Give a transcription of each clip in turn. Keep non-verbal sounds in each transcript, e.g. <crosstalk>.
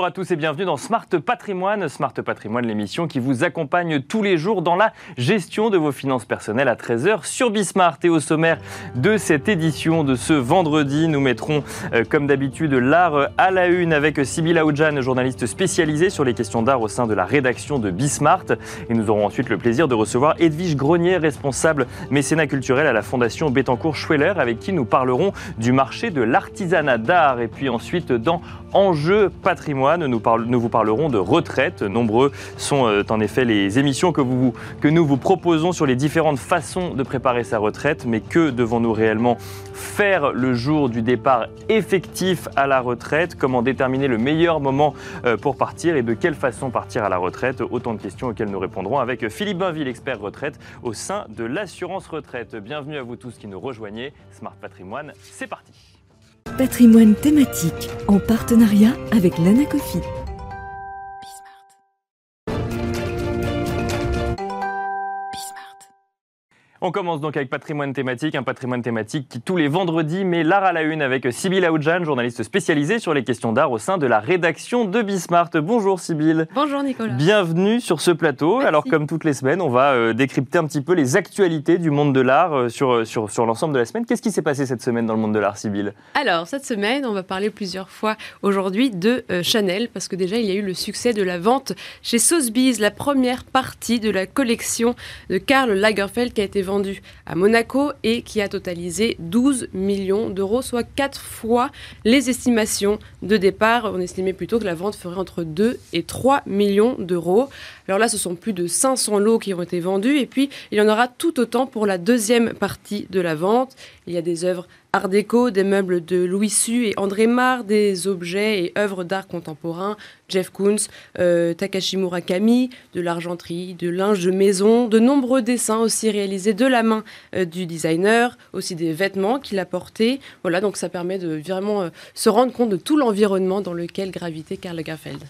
Bonjour à tous et bienvenue dans Smart Patrimoine. Smart Patrimoine, l'émission qui vous accompagne tous les jours dans la gestion de vos finances personnelles à 13h sur Bismart. Et au sommaire de cette édition de ce vendredi, nous mettrons euh, comme d'habitude l'art à la une avec Sybille Aoudjan, journaliste spécialisée sur les questions d'art au sein de la rédaction de Bismart. Et nous aurons ensuite le plaisir de recevoir Edwige Grenier, responsable mécénat culturel à la Fondation Bettencourt-Schweller, avec qui nous parlerons du marché de l'artisanat d'art. Et puis ensuite, dans Enjeux patrimoine, nous, vous parlerons de retraite. Nombreux sont euh, en effet les émissions que nous vous proposons sur les différentes façons de préparer sa retraite. Mais que devons-nous réellement faire le jour du départ effectif à la retraite? Comment déterminer le meilleur moment euh, pour partir et de quelle façon partir à la retraite? Autant de questions auxquelles nous répondrons avec Philippe Bainville, expert retraite au sein de l'assurance retraite. Bienvenue à vous tous qui nous rejoignez. Smart Patrimoine, c'est parti. Patrimoine thématique en partenariat avec l'Anacofi. On commence donc avec patrimoine thématique, un patrimoine thématique qui tous les vendredis met l'art à la une avec Sybille Aoudjan, journaliste spécialisée sur les questions d'art au sein de la rédaction de Bismart. Bonjour Sybille. Bonjour Nicolas. Bienvenue sur ce plateau. Alors comme toutes les semaines, on va euh, décrypter un petit peu les actualités du monde de l'art euh, sur, euh, sur, sur l'ensemble de la semaine. Qu'est-ce qui s'est passé cette semaine dans le monde de l'art, Sybille? Alors cette semaine, on va parler plusieurs fois aujourd'hui de Chanel parce que déjà il y a eu le succès de la vente chez Sotheby's, la première partie de la collection de Karl Lagerfeld qui a été vendu à Monaco et qui a totalisé 12 millions d'euros, soit 4 fois les estimations de départ. On estimait plutôt que la vente ferait entre 2 et 3 millions d'euros. Alors là, ce sont plus de 500 lots qui ont été vendus et puis il y en aura tout autant pour la deuxième partie de la vente. Il y a des œuvres art déco, des meubles de Louis Su et André Marr, des objets et œuvres d'art contemporain, Jeff Koons, euh, Takashi Murakami, de l'argenterie, de linge de maison, de nombreux dessins aussi réalisés de la main euh, du designer, aussi des vêtements qu'il a portés. Voilà, donc ça permet de vraiment euh, se rendre compte de tout l'environnement dans lequel gravitait Karl Lagerfeld.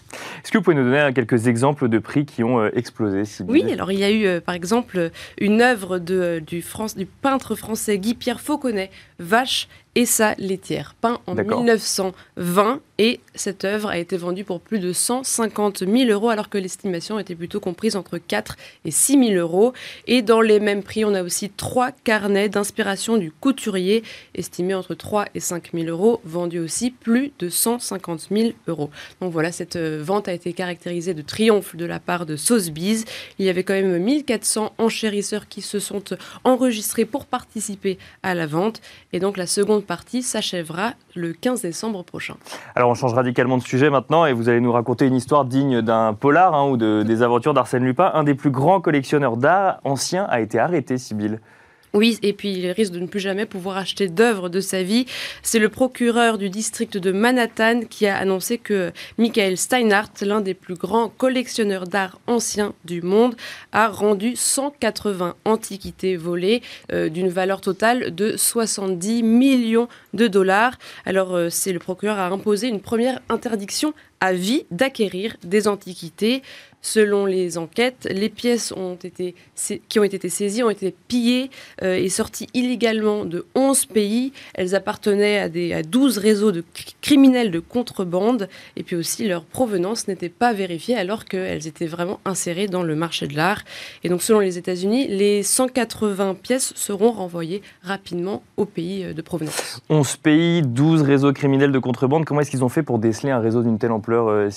Est-ce que vous pouvez nous donner quelques exemples de prix qui ont explosé Oui, alors il y a eu par exemple une œuvre de, du, France, du peintre français Guy-Pierre Fauconnet, Vache Dash et sa laitière, peint en 1920 et cette œuvre a été vendue pour plus de 150 000 euros alors que l'estimation était plutôt comprise entre 4 et 6 000 euros. Et dans les mêmes prix, on a aussi trois carnets d'inspiration du couturier estimés entre 3 et 5 000 euros, vendus aussi plus de 150 000 euros. Donc voilà, cette euh, vente a été caractérisée de triomphe de la part de Sotheby's. Il y avait quand même 1400 enchérisseurs qui se sont enregistrés pour participer à la vente. Et donc la seconde partie s'achèvera le 15 décembre prochain. Alors on change radicalement de sujet maintenant et vous allez nous raconter une histoire digne d'un polar hein, ou de, des aventures d'Arsène Lupin. Un des plus grands collectionneurs d'art anciens a été arrêté, Sibylle. Oui, et puis il risque de ne plus jamais pouvoir acheter d'œuvres de sa vie. C'est le procureur du district de Manhattan qui a annoncé que Michael Steinhardt, l'un des plus grands collectionneurs d'art anciens du monde, a rendu 180 antiquités volées euh, d'une valeur totale de 70 millions de dollars. Alors euh, c'est le procureur a imposé une première interdiction à vie d'acquérir des antiquités. Selon les enquêtes, les pièces ont été, qui ont été saisies ont été pillées euh, et sorties illégalement de 11 pays. Elles appartenaient à, des, à 12 réseaux de criminels de contrebande et puis aussi leur provenance n'était pas vérifiée alors qu'elles étaient vraiment insérées dans le marché de l'art. Et donc selon les États-Unis, les 180 pièces seront renvoyées rapidement au pays euh, de provenance. 11 pays, 12 réseaux criminels de contrebande. Comment est-ce qu'ils ont fait pour déceler un réseau d'une telle ampleur, euh,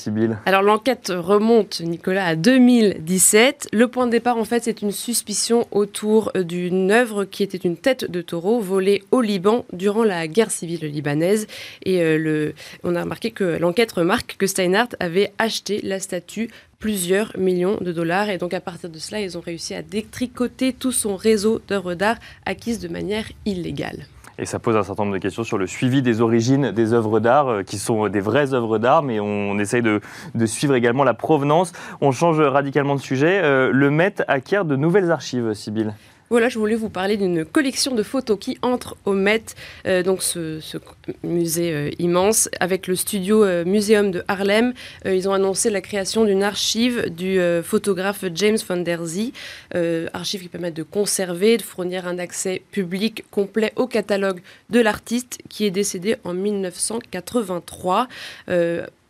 Alors l'enquête remonte, Nicolas à 2017. Le point de départ, en fait, c'est une suspicion autour d'une œuvre qui était une tête de taureau volée au Liban durant la guerre civile libanaise. Et euh, on a remarqué que l'enquête remarque que Steinhardt avait acheté la statue plusieurs millions de dollars. Et donc à partir de cela, ils ont réussi à détricoter tout son réseau d'œuvres d'art acquises de manière illégale. Et ça pose un certain nombre de questions sur le suivi des origines des œuvres d'art, euh, qui sont des vraies œuvres d'art, mais on essaye de, suivre également la provenance. On change radicalement de sujet. Euh, le Met acquiert de nouvelles archives, Sybille. Voilà, je voulais vous parler d'une collection de photos qui entre au Met, euh, donc ce, musée euh, immense, avec le studio euh, Muséum de Harlem. ils ont annoncé la création d'une archive du photographe James van der Zee, archive qui permet de conserver, de fournir un accès public complet au catalogue de l'artiste qui est décédé en 1983.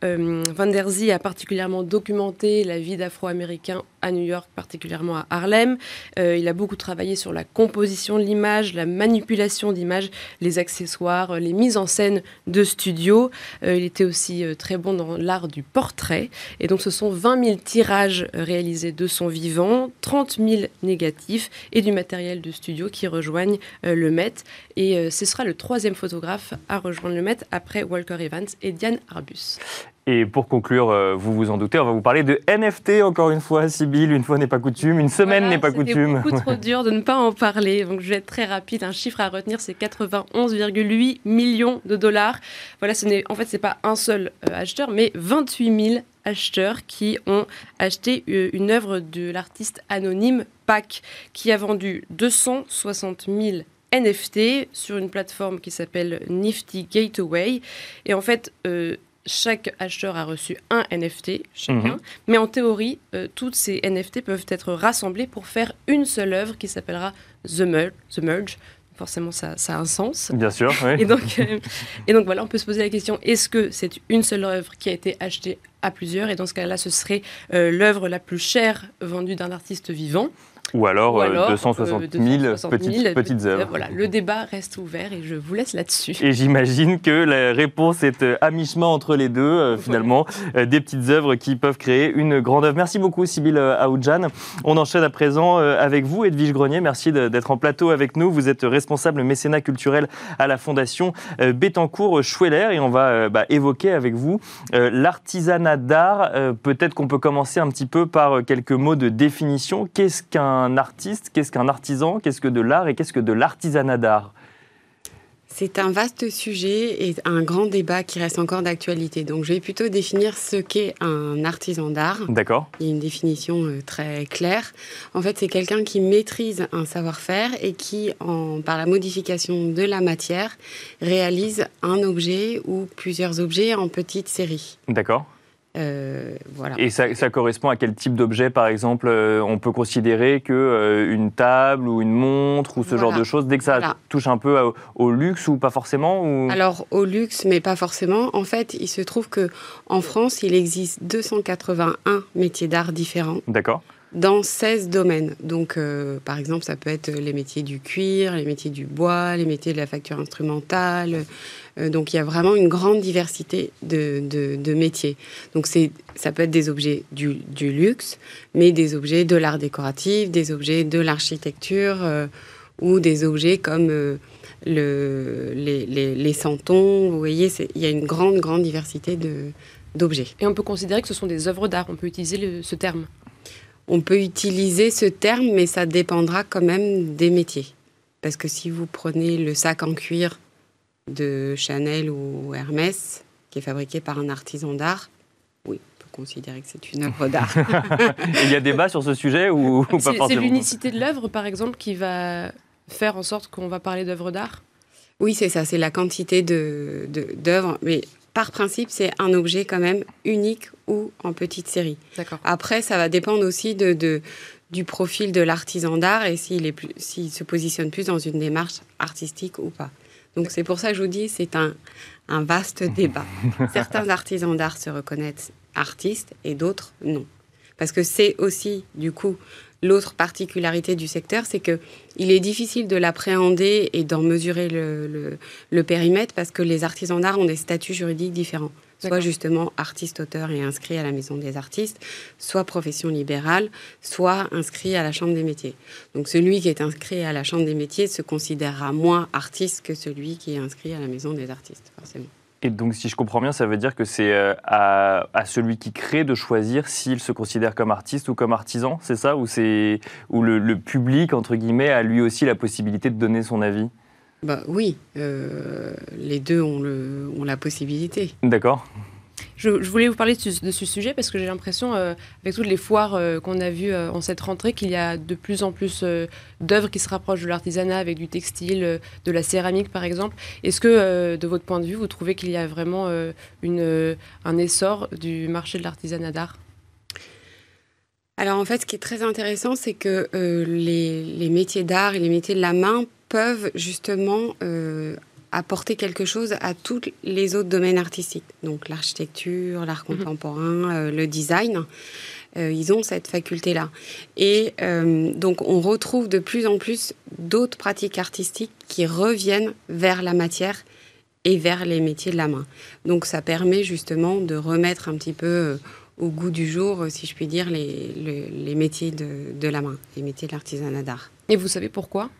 Van der Zee a particulièrement documenté la vie d'Afro-Américains à New York, particulièrement à Harlem. il a beaucoup travaillé sur la composition de l'image, la manipulation d'image, les accessoires, les mises en scène de studio. il était aussi très bon dans l'art du portrait. Et donc ce sont 20 000 tirages réalisés de son vivant, 30 000 négatifs et du matériel de studio qui rejoignent le Met. Et ce sera le troisième photographe à rejoindre le Met après Walker Evans et Diane Arbus. Et pour conclure, euh, vous vous en doutez, on va vous parler de NFT encore une fois, Sybille. Une fois n'est pas coutume, une semaine n'est pas coutume. C'est beaucoup trop <laughs> dur de ne pas en parler, donc je vais être très rapide. Un chiffre à retenir, c'est 91,8 millions de dollars. Voilà, ce n'est en fait c'est pas un seul euh, acheteur, mais 28 000 acheteurs qui ont acheté euh, une œuvre de l'artiste anonyme Pac, qui a vendu 260 000 NFT sur une plateforme qui s'appelle Nifty Gateway. Et en fait, chaque acheteur a reçu un NFT chacun, mhm. mais en théorie, euh, toutes ces NFT peuvent être rassemblés pour faire une seule œuvre qui s'appellera The Merge. The Merge. Forcément, ça, a un sens. Bien sûr, oui. et, donc, euh, et donc voilà, on peut se poser la question est-ce que c'est une seule œuvre qui a été achetée à plusieurs? Et dans ce cas-là, ce serait euh, l'œuvre la plus chère vendue d'un artiste vivant. Ou alors, 260, 000 petites, petites œuvres. Voilà, le débat reste ouvert et je vous laisse là-dessus. Et j'imagine que la réponse est euh, à mi-chemin entre les deux, euh, finalement. Euh, des petites œuvres qui peuvent créer une grande œuvre. Merci beaucoup, Sybille Aoudjan. On enchaîne à présent avec vous, Edwige Grenier. Merci d'être en plateau avec nous. Vous êtes responsable mécénat culturel à la Fondation Bettencourt-Schweller et on va bah, évoquer avec vous l'artisanat d'art. Peut-être qu'on peut commencer un petit peu par quelques mots de définition. Qu'est-ce qu'un un artiste, qu'est-ce qu'un artisan, qu'est-ce que de l'art et qu'est-ce que de l'artisanat d'art? C'est un vaste sujet et un grand débat qui reste encore d'actualité. Donc, je vais plutôt définir ce qu'est un artisan d'art. D'accord. Il y a une définition euh, très claire. En fait, c'est quelqu'un qui maîtrise un savoir-faire et qui, en, par la modification de la matière, réalise un objet ou plusieurs objets en petites séries. D'accord. Euh, voilà. Et ça, correspond à quel type d'objet, par exemple euh, On peut considérer que euh, une table ou une montre ou ce genre de choses, dès que ça touche un peu au, luxe ou pas forcément ou... Alors au luxe, mais pas forcément. En fait, il se trouve que en France, il existe 281 métiers d'art différents. D'accord dans 16 domaines. Donc, par exemple, ça peut être les métiers du cuir, les métiers du bois, les métiers de la facture instrumentale, euh, donc il y a vraiment une grande diversité de, métiers. Donc ça peut être des objets du, luxe, mais des objets de l'art décoratif, des objets de l'architecture euh, ou des objets comme euh, les, santons. Vous voyez, il y a une grande, grande diversité d'objets. Et on peut considérer que ce sont des œuvres d'art, on peut utiliser ce terme On peut utiliser ce terme, mais ça dépendra quand même des métiers. Parce que si vous prenez le sac en cuir de Chanel ou Hermès, qui est fabriqué par un artisan d'art, oui, on peut considérer que c'est une œuvre d'art. <laughs> Il y a débat sur ce sujet ou, pas forcément C'est l'unicité de l'œuvre, par exemple, qui va faire en sorte qu'on va parler d'œuvre d'art? Oui, c'est ça, c'est la quantité d'œuvres. De, mais par principe, c'est un objet quand même unique ou en petite série. Après, ça va dépendre aussi de, du profil de l'artisan d'art et s'il se positionne plus dans une démarche artistique ou pas. Donc c'est pour ça que je vous dis, c'est un, vaste <laughs> débat. Certains artisans d'art se reconnaissent artistes et d'autres non. Parce que c'est aussi, du coup, l'autre particularité du secteur, c'est que il est difficile de l'appréhender et d'en mesurer le, périmètre parce que les artisans d'art ont des statuts juridiques différents soit justement artiste-auteur et inscrit à la Maison des artistes, soit profession libérale, soit inscrit à la Chambre des métiers. Donc celui qui est inscrit à la Chambre des métiers se considérera moins artiste que celui qui est inscrit à la Maison des artistes, forcément. Et donc, si je comprends bien, ça veut dire que c'est euh, à, celui qui crée de choisir s'il se considère comme artiste ou comme artisan, c'est ça? Ou, c'est, ou le public, entre guillemets, a lui aussi la possibilité de donner son avis? Bah, Oui, euh, les deux ont, le, ont la possibilité. D'accord. Je, voulais vous parler de ce, sujet parce que j'ai l'impression, euh, avec toutes les foires euh, qu'on a vues en cette rentrée, qu'il y a de plus en plus d'œuvres qui se rapprochent de l'artisanat avec du textile, de la céramique par exemple. Est-ce que, de votre point de vue, vous trouvez qu'il y a vraiment un essor du marché de l'artisanat d'art? Alors en fait, ce qui est très intéressant, c'est que les, métiers d'art et les métiers de la main peuvent justement euh, apporter quelque chose à tous les autres domaines artistiques. Donc l'architecture, l'art mhm. contemporain, le design. ils ont cette faculté-là. Et donc on retrouve de plus en plus d'autres pratiques artistiques qui reviennent vers la matière et vers les métiers de la main. Donc ça permet justement de remettre un petit peu euh, au goût du jour, si je puis dire, les, les, métiers de, de, la main, les métiers de l'artisanat d'art. Et vous savez pourquoi?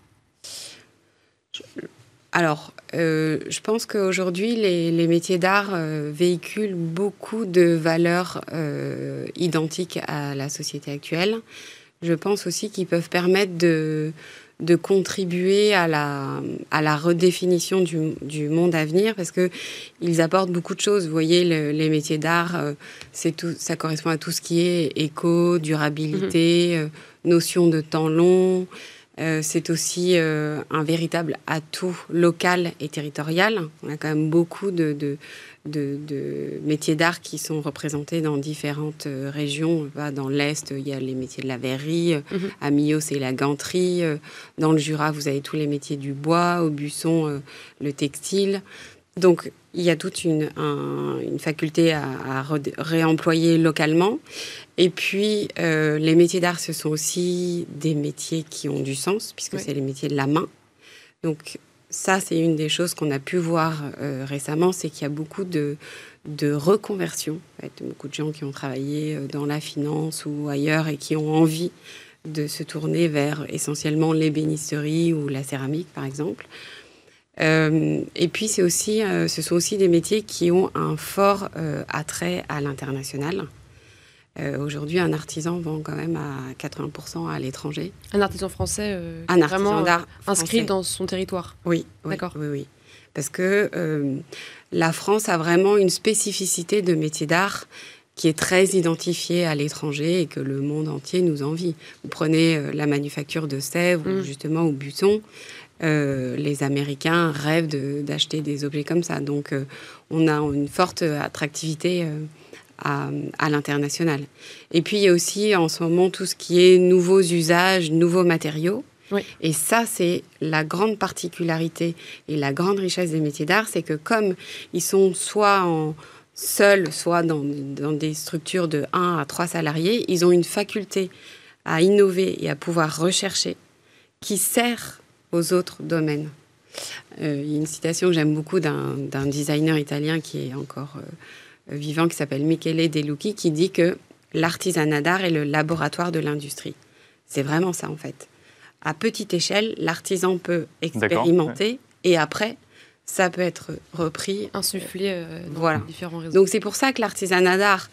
Alors, euh, je pense qu'aujourd'hui, les, les, métiers d'art euh, véhiculent beaucoup de valeurs identiques à la société actuelle. Je pense aussi qu'ils peuvent permettre de, de contribuer à la, à la redéfinition du, du monde à venir parce que ils apportent beaucoup de choses. Vous voyez, les métiers d'art, euh, c'est tout, ça correspond à tout ce qui est éco, durabilité, euh, notion de temps long. Euh, c'est aussi un véritable atout local et territorial. On a quand même beaucoup de, de de, métiers d'art qui sont représentés dans différentes euh, régions. Dans l'Est, il y a les métiers de la verrerie. Mhm. À Millau, c'est la ganterie. Euh, dans le Jura, vous avez tous les métiers du bois. Au Busson, euh, le textile. Donc, il y a toute une, une faculté à, réemployer localement. Et puis, les métiers d'art, ce sont aussi des métiers qui ont du sens, puisque c'est les métiers de la main. Donc, ça, c'est une des choses qu'on a pu voir euh, récemment, c'est qu'il y a beaucoup de, de reconversion. beaucoup de gens qui ont travaillé euh, dans la finance ou ailleurs et qui ont envie de se tourner vers essentiellement l'ébénisterie ou la céramique, par exemple. Euh, et puis, c'est aussi, ce sont aussi des métiers qui ont un fort attrait à l'international. Euh, aujourd'hui, un artisan vend quand même à 80% à l'étranger. Un artisan français euh, un vraiment euh, inscrit dans son territoire. Oui, d'accord. Oui, oui, Parce que la France a vraiment une spécificité de métier d'art qui est très identifiée à l'étranger et que le monde entier nous envie. Vous prenez la manufacture de Sèvres, mm. justement au Buton. Les Américains rêvent d'acheter des objets comme ça. Donc, on a une forte attractivité à, l'international. Et puis il y a aussi en ce moment tout ce qui est nouveaux usages, nouveaux matériaux. Et ça, c'est la grande particularité et la grande richesse des métiers d'art, c'est que comme ils sont soit en seuls, soit dans, dans, des structures de 1 à 3 salariés, ils ont une faculté à innover et à pouvoir rechercher qui sert aux autres domaines. Euh, il y a une citation que j'aime beaucoup d'un designer italien qui est encore... Euh, vivant qui s'appelle Michele De Lucchi qui dit que l'artisanat d'art est le laboratoire de l'industrie. C'est vraiment ça en fait. À petite échelle, l'artisan peut expérimenter et après, ça peut être repris. Insufflé euh, dans voilà. différents réseaux. Donc c'est pour ça que l'artisanat d'art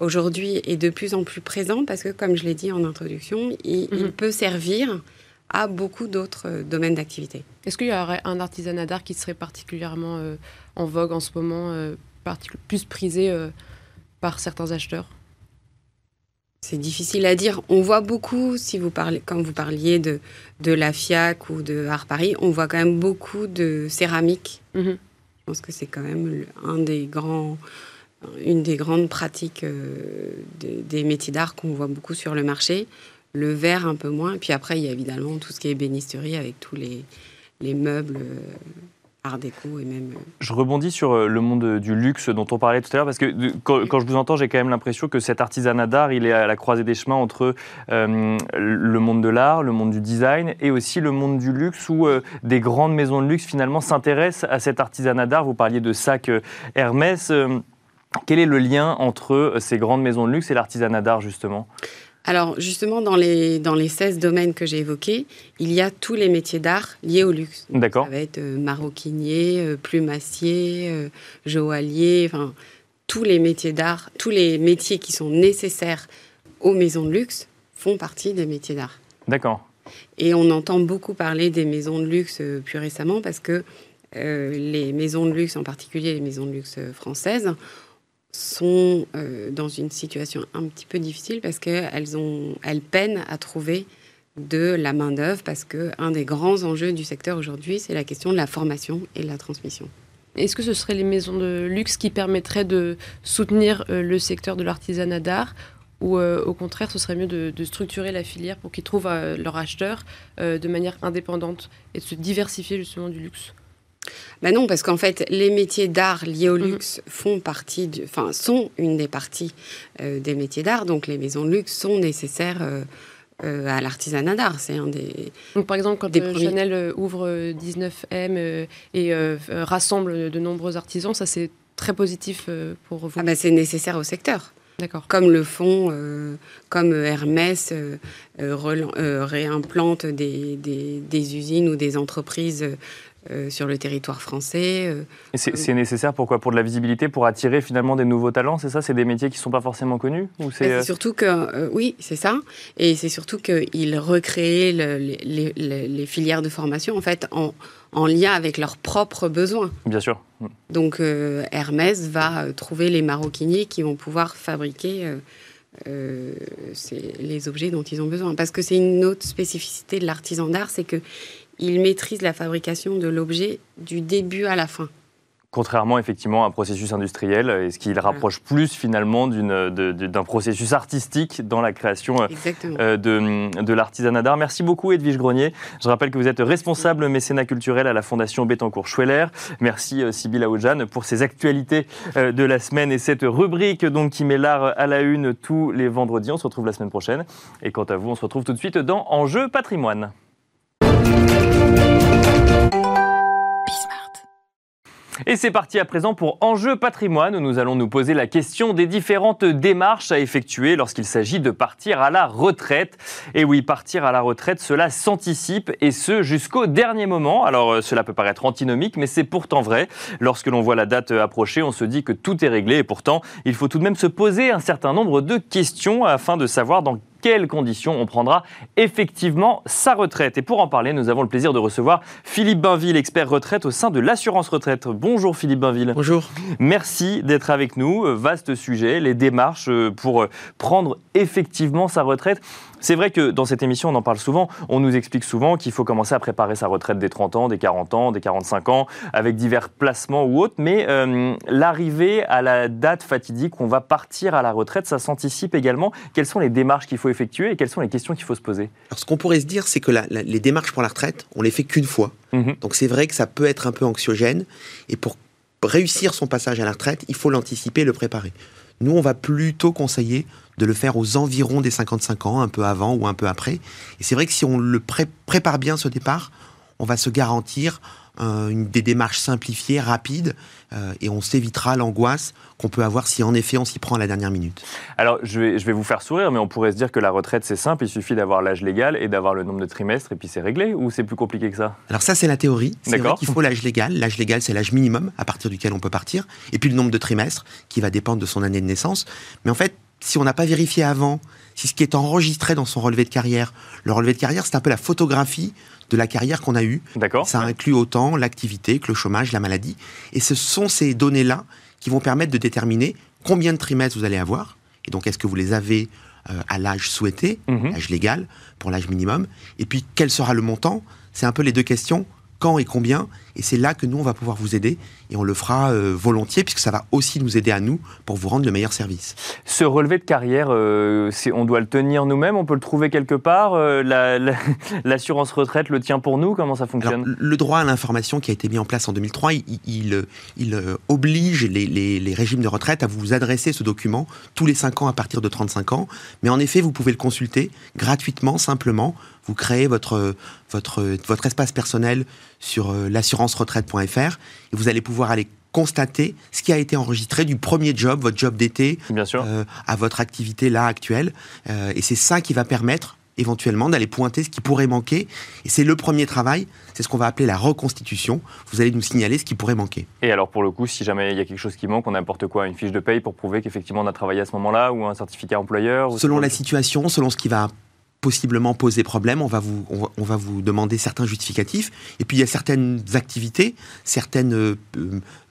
aujourd'hui est de plus en plus présent parce que, comme je l'ai dit en introduction, il, mhm. peut servir à beaucoup d'autres euh, domaines d'activité. Est-ce qu'il y aurait un artisanat d'art qui serait particulièrement euh, en vogue en ce moment plus prisé euh, par certains acheteurs? C'est difficile à dire. On voit beaucoup, si vous parlez, quand vous parliez de, de la FIAC ou de Art Paris, on voit quand même beaucoup de céramique. Mhm. Je pense que c'est quand même un des grands, une des grandes pratiques euh, des métiers d'art qu'on voit beaucoup sur le marché. Le verre un peu moins. Et puis après, il y a évidemment tout ce qui est bénisterie avec tous les, les meubles. Euh, art déco et même. Euh, je rebondis sur euh, le monde du luxe dont on parlait tout à l'heure, parce que quand, je vous entends, j'ai quand même l'impression que cet artisanat d'art, il est à la croisée des chemins entre euh, le monde de l'art, le monde du design et aussi le monde du luxe, où des grandes maisons de luxe finalement s'intéressent à cet artisanat d'art. Vous parliez de sac Hermès. quel est le lien entre ces grandes maisons de luxe et l'artisanat d'art, justement? Alors justement, dans les, dans les 16 domaines que j'ai évoqués, il y a tous les métiers d'art liés au luxe. D'accord. Ça va être euh, maroquinier, euh, plumassier, euh, joaillier, enfin tous les métiers d'art, tous les métiers qui sont nécessaires aux maisons de luxe font partie des métiers d'art. D'accord. Et on entend beaucoup parler des maisons de luxe plus récemment parce que les maisons de luxe, en particulier les maisons de luxe françaises, sont euh, dans une situation un petit peu difficile parce qu'elles ont, elles peinent à trouver de la main-d'œuvre parce qu'un des grands enjeux du secteur aujourd'hui, c'est la question de la formation et de la transmission. Est-ce que ce seraient les maisons de luxe qui permettraient de soutenir euh, le secteur de l'artisanat d'art ou euh, au contraire, ce serait mieux de, structurer la filière pour qu'ils trouvent leurs acheteurs de manière indépendante et de se diversifier justement du luxe? Ben non, parce qu'en fait, les métiers d'art liés au mhm. luxe font partie, enfin, sont une des parties euh, des métiers d'art. Donc, les maisons de luxe sont nécessaires euh, euh, à l'artisanat d'art. C'est un des. Donc, par exemple, quand Chanel ouvre 19M et rassemble de nombreux artisans, ça c'est très positif pour vous? Ah ben, c'est nécessaire au secteur. D'accord. Comme le font, comme Hermès réimplante des, des, des, usines ou des entreprises euh, sur le territoire français. Euh, c'est nécessaire pourquoi? Pour de la visibilité, pour attirer finalement des nouveaux talents, c'est ça? C'est des métiers qui ne sont pas forcément connus ou C'est euh, surtout que, oui, c'est ça. Et c'est surtout qu'ils recréent les, filières de formation en fait en, en, lien avec leurs propres besoins. Bien sûr. Mm. Donc Hermès va trouver les maroquiniers qui vont pouvoir fabriquer les objets dont ils ont besoin. Parce que c'est une autre spécificité de l'artisan d'art, c'est que il maîtrise la fabrication de l'objet du début à la fin. Contrairement effectivement à un processus industriel, et ce qui le rapproche plus finalement d'un processus artistique dans la création euh, de, de l'artisanat d'art? Merci beaucoup Edwige Grenier. Je rappelle que vous êtes responsable mécénat culturel à la Fondation Bettencourt-Schweller. Merci euh, Sybille Aoudjan pour ces actualités euh, de la semaine et cette rubrique donc, qui met l'art à la une tous les vendredis. On se retrouve la semaine prochaine. Et quant à vous, on se retrouve tout de suite dans Enjeu patrimoine. Et c'est parti à présent pour Enjeu patrimoine où nous allons nous poser la question des différentes démarches à effectuer lorsqu'il s'agit de partir à la retraite. Et oui, partir à la retraite, cela s'anticipe et ce jusqu'au dernier moment. Alors euh, cela peut paraître antinomique, mais c'est pourtant vrai. Lorsque l'on voit la date approcher, on se dit que tout est réglé et pourtant, il faut tout de même se poser un certain nombre de questions afin de savoir dans quelles conditions on prendra effectivement sa retraite. Et pour en parler, nous avons le plaisir de recevoir Philippe Bainville, expert retraite au sein de l'assurance retraite. Bonjour Philippe Bainville. Bonjour. Merci d'être avec nous. Vaste sujet, les démarches euh, pour euh, prendre effectivement sa retraite. C'est vrai que dans cette émission, on en parle souvent. On nous explique souvent qu'il faut commencer à préparer sa retraite des 30 ans, des 40 ans, des 45 ans, avec divers placements ou autres. Mais euh, l'arrivée à la date fatidique où on va partir à la retraite, ça s'anticipe également. Quelles sont les démarches qu'il faut effectuer et quelles sont les questions qu'il faut se poser? Alors, ce qu'on pourrait se dire, c'est que les démarches pour la retraite, on les fait qu'une fois. Mhm. Donc, c'est vrai que ça peut être un peu anxiogène. Et pour réussir son passage à la retraite, il faut l'anticiper, le préparer. Nous, on va plutôt conseiller de le faire aux environs des 55 ans, un peu avant ou un peu après. Et c'est vrai que si on le prépare bien ce départ, on va se garantir une, des démarches simplifiées, rapides, euh, et on s'évitera l'angoisse qu'on peut avoir si en effet on s'y prend à la dernière minute. Alors je vais, je vais vous faire sourire, mais on pourrait se dire que la retraite c'est simple, il suffit d'avoir l'âge légal et d'avoir le nombre de trimestres et puis c'est réglé, ou c'est plus compliqué que ça? Alors ça c'est la théorie, c'est vrai qu'il faut l'âge légal, l'âge légal c'est l'âge minimum à partir duquel on peut partir, et puis le nombre de trimestres qui va dépendre de son année de naissance, mais en fait si on n'a pas vérifié avant si ce qui est enregistré dans son relevé de carrière, le relevé de carrière, c'est un peu la photographie de la carrière qu'on a eue. D'accord. Ça inclut autant l'activité que le chômage, la maladie. Et ce sont ces données-là qui vont permettre de déterminer combien de trimestres vous allez avoir. Et donc, est-ce que vous les avez euh, à l'âge souhaité, mhm. l'âge légal, pour l'âge minimum Et puis, quel sera le montant? C'est un peu les deux questions quand et combien? Et c'est là que nous, on va pouvoir vous aider. Et on le fera euh, volontiers, puisque ça va aussi nous aider à nous pour vous rendre le meilleur service. Ce relevé de carrière, euh, on doit le tenir nous-mêmes On peut le trouver quelque part euh, <laughs> L'assurance retraite le tient pour nous Comment ça fonctionne? Le droit à l'information qui a été mis en place en 2003, il, il, oblige les, les, régimes de retraite à vous adresser ce document tous les 5 ans à partir de 35 ans. Mais en effet, vous pouvez le consulter gratuitement, simplement. Vous créez votre, votre, votre espace personnel sur l'assurance-retraite.fr et vous allez pouvoir aller constater ce qui a été enregistré du premier job, votre job d'été, euh, à votre activité là actuelle. Euh, et c'est ça qui va permettre éventuellement d'aller pointer ce qui pourrait manquer. Et c'est le premier travail, c'est ce qu'on va appeler la reconstitution. Vous allez nous signaler ce qui pourrait manquer. Et alors pour le coup, si jamais il y a quelque chose qui manque, on a n'importe quoi, une fiche de paye pour prouver qu'effectivement on a travaillé à ce moment-là ou un certificat employeur Selon la situation, selon ce qui va possiblement poser problème, on va vous, on va, vous demander certains justificatifs. Et puis il y a certaines activités, certaines euh,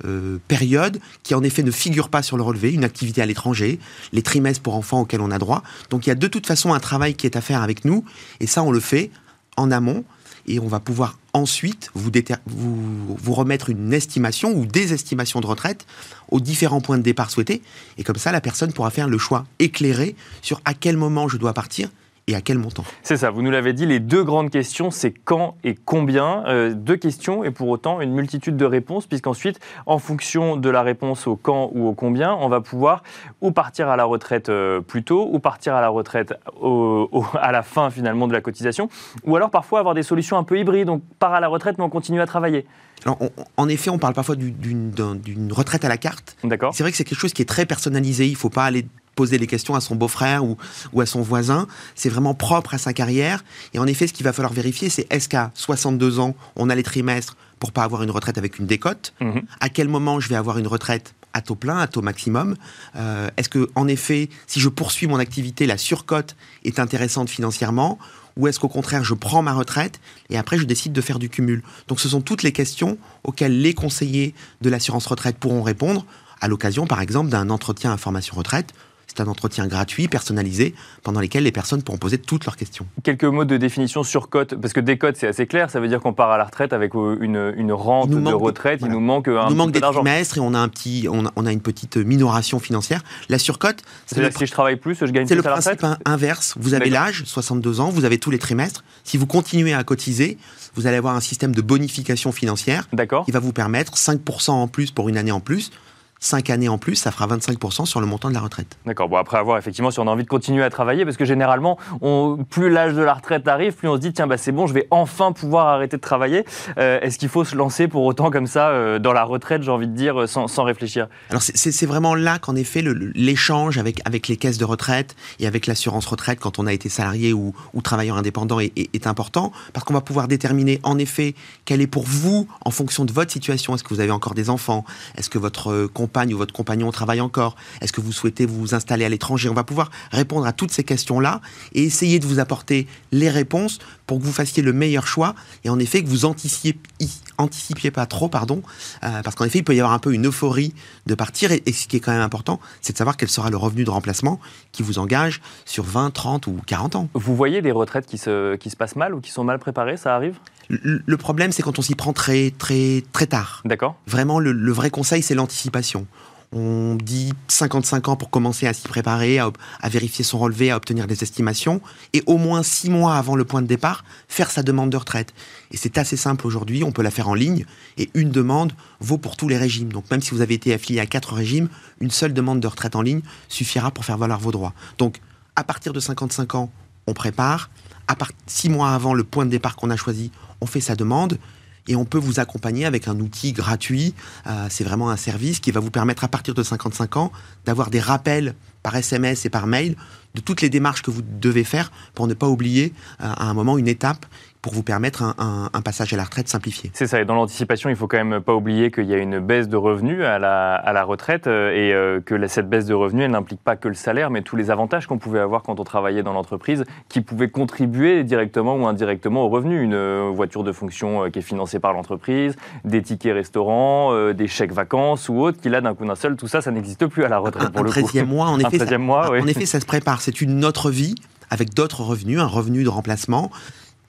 euh, périodes qui en effet ne figurent pas sur le relevé, une activité à l'étranger, les trimestres pour enfants auxquels on a droit. Donc il y a de toute façon un travail qui est à faire avec nous, et ça on le fait en amont, et on va pouvoir ensuite vous, vous, vous remettre une estimation ou des estimations de retraite aux différents points de départ souhaités, et comme ça la personne pourra faire le choix éclairé sur à quel moment je dois partir et à quel montant? C'est ça, vous nous l'avez dit, les deux grandes questions, c'est quand et combien? Euh, deux questions et pour autant une multitude de réponses, puisqu'ensuite, en fonction de la réponse au quand ou au combien, on va pouvoir ou partir à la retraite euh, plus tôt, ou partir à la retraite <laughs> à la fin finalement de la cotisation, ou alors parfois avoir des solutions un peu hybrides, donc part à la retraite mais on continue à travailler. Alors, en effet, on parle parfois d'une retraite à la carte. D'accord. C'est vrai que c'est quelque chose qui est très personnalisé. Il ne faut pas aller poser les questions à son beau-frère ou, ou, à son voisin. C'est vraiment propre à sa carrière. Et en effet, ce qu'il va falloir vérifier, c'est est-ce qu'à 62 ans, on a les trimestres pour pas avoir une retraite avec une décote? Mhm. À quel moment je vais avoir une retraite à taux plein, à taux maximum? Euh, Est-ce que, en effet, si je poursuis mon activité, la surcote est intéressante financièrement? Ou est-ce qu'au contraire, je prends ma retraite et après, je décide de faire du cumul? Donc, ce sont toutes les questions auxquelles les conseillers de l'assurance retraite pourront répondre à l'occasion, par exemple, d'un entretien information retraite c'est un entretien gratuit, personnalisé, pendant lequel les personnes pourront poser toutes leurs questions. Quelques mots de définition sur cote, parce que décote, c'est assez clair, ça veut dire qu'on part à la retraite avec euh, une, une rente de retraite, il nous manque un il nous manque des trimestres et on a, un petit, on a, on a une petite minoration financière. La surcote, c'est-à-dire si je travaille plus, je gagne plus à la retraite C'est le principe inverse. Vous avez l'âge, 62 ans, vous avez tous les trimestres. Si vous continuez à cotiser, vous allez avoir un système de bonification financière qui va vous permettre 5% en plus pour une année en plus 5 années en plus, ça fera 25% sur le montant de la retraite. D'accord. Bon, après avoir effectivement si on a envie de continuer à travailler, parce que généralement, on, plus l'âge de la retraite arrive, plus on se dit tiens, bah, c'est bon, je vais enfin pouvoir arrêter de travailler. Euh, est-ce qu'il faut se lancer pour autant comme ça euh, dans la retraite, j'ai envie de dire, sans, sans réfléchir? Alors c'est vraiment là qu'en effet l'échange avec, avec les caisses de retraite et avec l'assurance retraite quand on a été salarié ou, ou travailleur indépendant est, est, est important, parce qu'on va pouvoir déterminer en effet quelle est pour vous, en fonction de votre situation, est-ce que vous avez encore des enfants, est-ce que votre compte ou votre compagnon travaille encore? Est-ce que vous souhaitez vous installer à l'étranger? On va pouvoir répondre à toutes ces questions-là et essayer de vous apporter les réponses pour que vous fassiez le meilleur choix et en effet que vous anticipiez, pas trop, pardon, euh, parce qu'en effet il peut y avoir un peu une euphorie de partir et, ce qui est quand même important, c'est de savoir quel sera le revenu de remplacement qui vous engage sur 20, 30 ou 40 ans. Vous voyez des retraites qui se passent mal ou qui sont mal préparées, ça arrive? Le, problème, c'est quand on s'y prend très, très, très tard. D'accord. Vraiment, le vrai conseil, c'est l'anticipation. On dit 55 ans pour commencer à s'y préparer, à, vérifier son relevé, à obtenir des estimations, et au moins 6 mois avant le point de départ, faire sa demande de retraite. Et c'est assez simple aujourd'hui, on peut la faire en ligne, et une demande vaut pour tous les régimes. Donc même si vous avez été affilié à 4 régimes, une seule demande de retraite en ligne suffira pour faire valoir vos droits. Donc à partir de 55 ans, on prépare, à 6 mois avant le point de départ qu'on a choisi, on fait sa demande, et on peut vous accompagner avec un outil gratuit. Euh, c'est vraiment un service qui va vous permettre à partir de 55 ans d'avoir des rappels par SMS et par mail de toutes les démarches que vous devez faire pour ne pas oublier euh, à un moment une étape pour vous permettre un, passage à la retraite simplifié. C'est ça, et dans l'anticipation, il faut quand même pas oublier qu'il y a une baisse de revenus à la, à la retraite euh, et euh, que cette baisse de revenus, elle n'implique pas que le salaire, mais tous les avantages qu'on pouvait avoir quand on travaillait dans l'entreprise, qui pouvaient contribuer directement ou indirectement au revenu. Une euh, voiture de fonction qui est financée par l'entreprise, des tickets restaurants, des chèques vacances ou autres, qui là, d'un coup d'un seul, tout ça, ça n'existe plus à la retraite pour le coup. Mois, en effet, 13e mois, oui. En effet, ça se prépare. C'est une autre vie avec d'autres revenus, un revenu de remplacement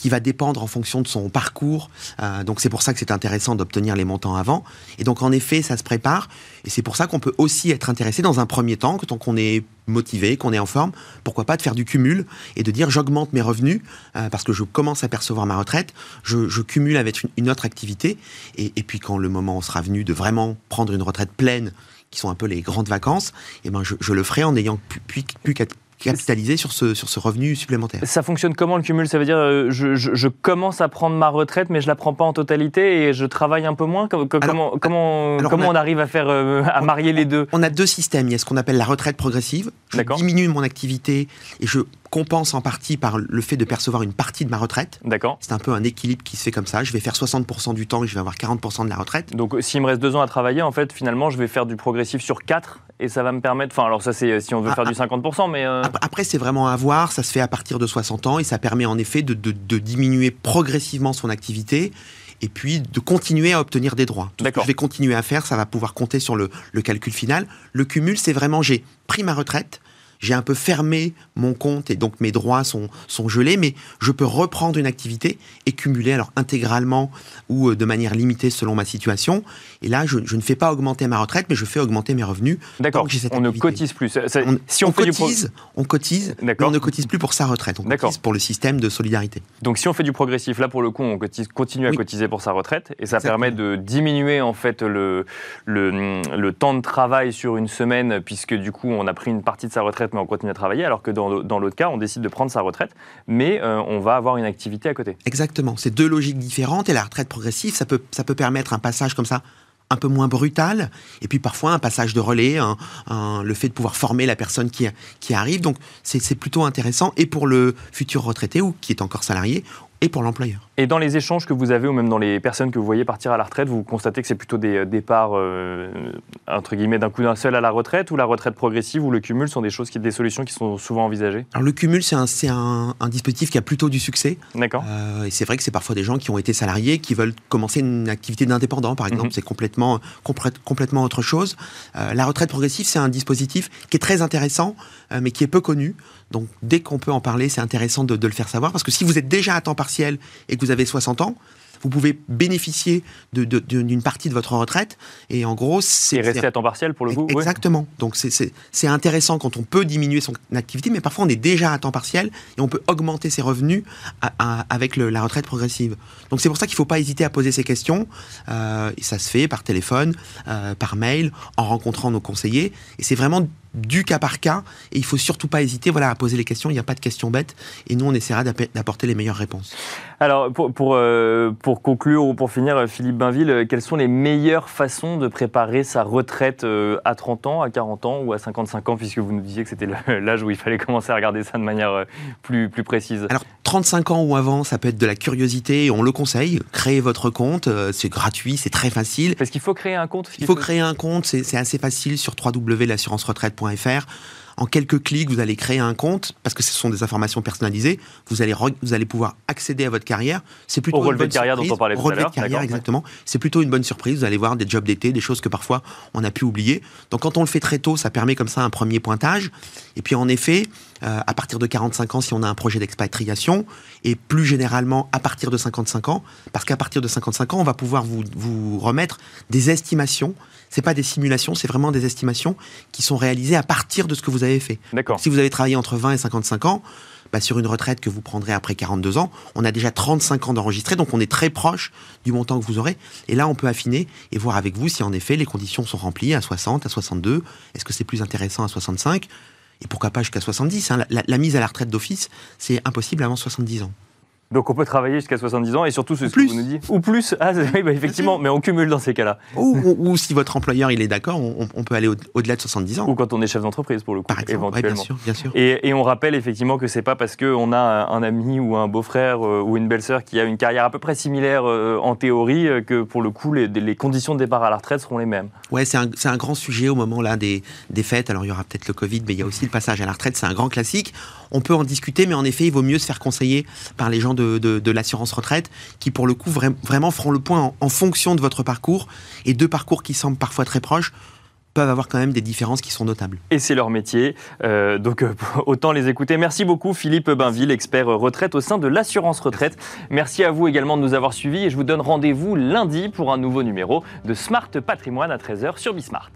qui va dépendre en fonction de son parcours. Euh, donc c'est pour ça que c'est intéressant d'obtenir les montants avant. Et donc en effet, ça se prépare. Et c'est pour ça qu'on peut aussi être intéressé dans un premier temps, tant qu'on est motivé, qu'on est en forme, pourquoi pas de faire du cumul et de dire j'augmente mes revenus euh, parce que je commence à percevoir ma retraite, je, cumule avec une, autre activité. Et, puis quand le moment sera venu de vraiment prendre une retraite pleine, qui sont un peu les grandes vacances, eh ben je, le ferai en n'ayant plus, plus qu'à capitaliser sur ce, sur ce revenu supplémentaire. Ça fonctionne comment le cumul? Ça veut dire euh, je, je, commence à prendre ma retraite, mais je la prends pas en totalité et je travaille un peu moins? comment comment, comment on, arrive à faire euh, à marier les deux? On a deux systèmes. Il y a ce qu'on appelle la retraite progressive. Je diminue mon activité et je compense en partie par le fait de percevoir une partie de ma retraite. D'accord. C'est un peu un équilibre qui se fait comme ça. Je vais faire 60% du temps et je vais avoir 40% de la retraite. Donc s'il me reste deux ans à travailler, en fait, finalement, je vais faire du progressif sur 4 et ça va me permettre. Enfin, alors ça, c'est si on veut ah, faire du 50%, ah. mais. Euh, après, c'est vraiment à voir. Ça se fait à partir de 60 ans et ça permet en effet de, diminuer progressivement son activité et puis de continuer à obtenir des droits. Tout ce que je vais continuer à faire, ça va pouvoir compter sur le, le calcul final. Le cumul, c'est vraiment j'ai pris ma retraite, j'ai un peu fermé mon compte et donc mes droits sont, sont gelés, mais je peux reprendre une activité et cumuler alors intégralement ou euh, de manière limitée selon ma situation. Et là, je, ne fais pas augmenter ma retraite, mais je fais augmenter mes revenus. D'accord. On ne cotise plus. si on, cotise, on cotise, mais on ne cotise plus pour sa retraite. On cotise pour le système de solidarité. Donc si on fait du progressif, là pour le coup, on cotise, continue à cotiser pour sa retraite et ça permet de diminuer en fait le, le, le, temps de travail sur une semaine puisque du coup on a pris une partie de sa retraite mais on continue à travailler alors que dans, dans l'autre cas on décide de prendre sa retraite mais euh, on va avoir une activité à côté. Exactement. C'est deux logiques différentes et la retraite progressive ça peut, ça peut permettre un passage comme ça un peu moins brutal, et puis parfois un passage de relais, le fait de pouvoir former la personne qui, qui arrive. Donc c'est plutôt intéressant, et pour le futur retraité ou qui est encore salarié, et pour l'employeur. Et dans les échanges que vous avez, ou même dans les personnes que vous voyez partir à la retraite, vous constatez que c'est plutôt des euh, départs, euh, entre guillemets, d'un coup d'un seul à la retraite, ou la retraite progressive, ou le cumul sont des choses, qui, des solutions qui sont souvent envisagées? Alors le cumul, c'est un, un, dispositif qui a plutôt du succès. D'accord. Euh, et c'est vrai que c'est parfois des gens qui ont été salariés, qui veulent commencer une activité d'indépendant, par exemple. Mhm. C'est complètement, complètement autre chose. la retraite progressive, c'est un dispositif qui est très intéressant, mais qui est peu connu. Donc dès qu'on peut en parler, c'est intéressant de, de, le faire savoir, parce que si vous êtes déjà à temps partiel et que vous avez 60 ans, vous pouvez bénéficier d'une partie de votre retraite. Et en gros, c'est. Et rester à temps partiel pour le coup Exactement. Donc c'est intéressant quand on peut diminuer son activité, mais parfois on est déjà à temps partiel et on peut augmenter ses revenus avec la retraite progressive. Donc c'est pour ça qu'il ne faut pas hésiter à poser ces questions. Euh, et ça se fait par téléphone, euh, par mail, en rencontrant nos conseillers. Et c'est vraiment du cas par cas et il faut surtout pas hésiter voilà, à poser les questions, il n'y a pas de questions bêtes et nous on essaiera d'apporter les meilleures réponses. Alors pour, pour, euh, pour, conclure ou pour finir, Philippe Bainville, euh, quelles sont les meilleures façons de préparer sa retraite euh, à 30 ans, à 40 ans ou à 55 ans puisque vous nous disiez que c'était <laughs> l'âge où il fallait commencer à regarder ça de manière plus, plus précise? Alors 35 ans ou avant, ça peut être de la curiosité, on le conseille, créez votre compte, c'est gratuit, c'est très facile. Parce qu'il faut créer un compte Il faut créer un compte, c'est assez facile sur en quelques clics, vous allez créer un compte parce que ce sont des informations personnalisées. Vous allez, vous allez pouvoir accéder à votre carrière. C'est plutôt Au relevé de carrière dont on parlait tout à l'heure. carrière, exactement. C'est plutôt une bonne surprise. Vous allez voir des jobs d'été, des choses que parfois on a pu oublier. Donc quand on le fait très tôt, ça permet comme ça un premier pointage. Et puis en effet, euh, à partir de 45 ans, si on a un projet d'expatriation, et plus généralement à partir de 55 ans, parce qu'à partir de 55 ans, on va pouvoir vous, vous remettre des estimations c'est pas des simulations, c'est vraiment des estimations qui sont réalisées à partir de ce que vous avez fait. Si vous avez travaillé entre 20 et 55 ans, bah, sur une retraite que vous prendrez après 42 ans, on a déjà 35 ans d'enregistré, donc on est très proche du montant que vous aurez. Et là, on peut affiner et voir avec vous si en effet les conditions sont remplies à 60, à 62. Est-ce que c'est plus intéressant à 65 Et pourquoi pas jusqu'à 70 hein? la mise à la retraite d'office, c'est impossible avant 70 ans. Donc on peut travailler jusqu'à 70 ans et surtout ce que vous nous dites. Ou plus, ah, oui, bah, effectivement, mais on cumule dans ces cas-là. Ou, si votre employeur il est d'accord, on, peut aller au-delà de 70 ans. Ou quand on est chef d'entreprise pour le coup, Par exemple, éventuellement. bien sûr, bien sûr. Et, on rappelle effectivement que c'est pas parce qu'on a un ami ou un beau-frère euh, ou une belle-sœur qui a une carrière à peu près similaire euh, en théorie euh, que pour le coup les, les, conditions de départ à la retraite seront les mêmes. Ouais, c'est un, un, grand sujet au moment là des, des fêtes. Alors il y aura peut-être le Covid, mais il y a aussi le passage à la retraite. C'est un grand classique. On peut en discuter, mais en effet, il vaut mieux se faire conseiller par les gens de, de l'assurance retraite, qui pour le coup vraiment feront le point en, fonction de votre parcours, et deux parcours qui semblent parfois très proches peuvent avoir quand même des différences qui sont notables. Et c'est leur métier, euh, donc euh, <laughs> autant les écouter. Merci beaucoup Philippe Bainville, expert retraite au sein de l'assurance retraite. Merci à vous également de nous avoir suivis et je vous donne rendez-vous lundi pour un nouveau numéro de Smart Patrimoine à 13h sur Bismart.